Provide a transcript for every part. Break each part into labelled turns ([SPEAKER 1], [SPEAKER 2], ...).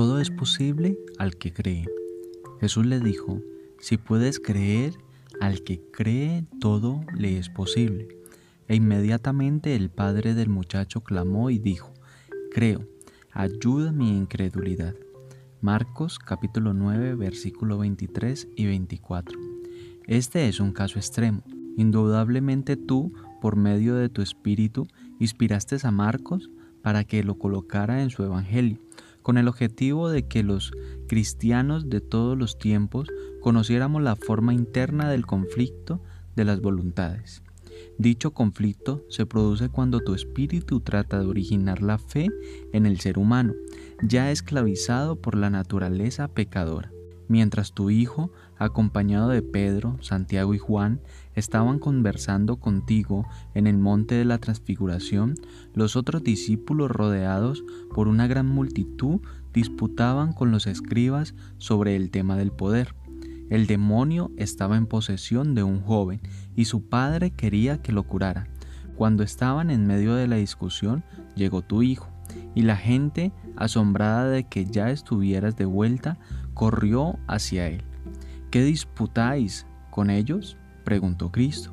[SPEAKER 1] todo es posible al que cree. Jesús le dijo, si puedes creer, al que cree todo le es posible. E inmediatamente el padre del muchacho clamó y dijo, creo, ayuda mi incredulidad. Marcos capítulo 9 versículo 23 y 24. Este es un caso extremo. Indudablemente tú, por medio de tu espíritu, inspiraste a Marcos para que lo colocara en su evangelio, con el objetivo de que los cristianos de todos los tiempos conociéramos la forma interna del conflicto de las voluntades. Dicho conflicto se produce cuando tu espíritu trata de originar la fe en el ser humano, ya esclavizado por la naturaleza pecadora. Mientras tu hijo, acompañado de Pedro, Santiago y Juan, estaban conversando contigo en el monte de la transfiguración, los otros discípulos rodeados por una gran multitud disputaban con los escribas sobre el tema del poder. El demonio estaba en posesión de un joven y su padre quería que lo curara. Cuando estaban en medio de la discusión, llegó tu hijo, y la gente, asombrada de que ya estuvieras de vuelta, corrió hacia él. ¿Qué disputáis con ellos? preguntó Cristo.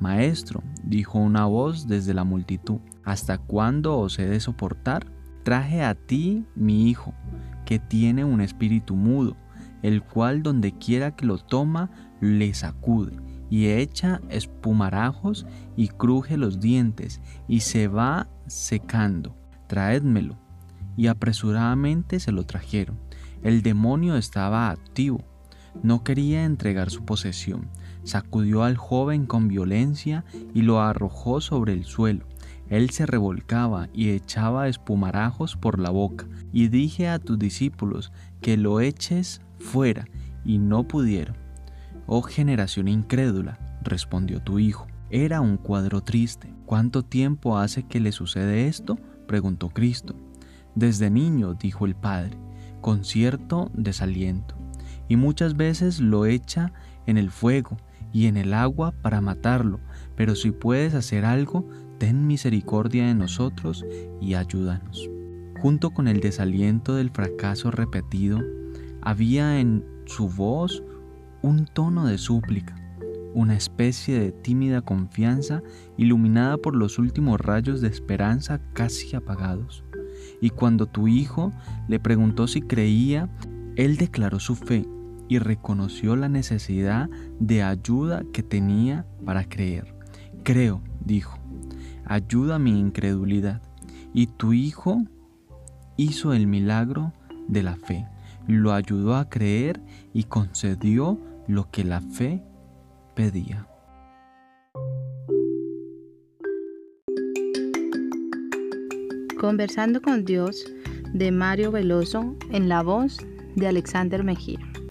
[SPEAKER 1] Maestro, dijo una voz desde la multitud, ¿hasta cuándo os he de soportar? Traje a ti mi hijo, que tiene un espíritu mudo el cual donde quiera que lo toma le sacude y echa espumarajos y cruje los dientes y se va secando. Traédmelo. Y apresuradamente se lo trajeron. El demonio estaba activo. No quería entregar su posesión. Sacudió al joven con violencia y lo arrojó sobre el suelo. Él se revolcaba y echaba espumarajos por la boca. Y dije a tus discípulos que lo eches fuera, y no pudieron. Oh generación incrédula, respondió tu hijo. Era un cuadro triste. ¿Cuánto tiempo hace que le sucede esto? preguntó Cristo. Desde niño, dijo el padre, con cierto desaliento, y muchas veces lo echa en el fuego y en el agua para matarlo, pero si puedes hacer algo, ten misericordia de nosotros y ayúdanos. Junto con el desaliento del fracaso repetido, había en su voz un tono de súplica, una especie de tímida confianza iluminada por los últimos rayos de esperanza casi apagados. Y cuando tu hijo le preguntó si creía, él declaró su fe y reconoció la necesidad de ayuda que tenía para creer. Creo, dijo, ayuda mi incredulidad. Y tu hijo hizo el milagro de la fe lo ayudó a creer y concedió lo que la fe pedía.
[SPEAKER 2] Conversando con Dios de Mario Veloso en la voz de Alexander Mejía.